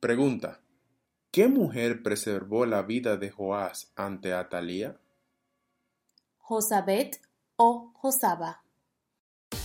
Pregunta: ¿Qué mujer preservó la vida de Joás ante Atalía? Josabet o Josaba.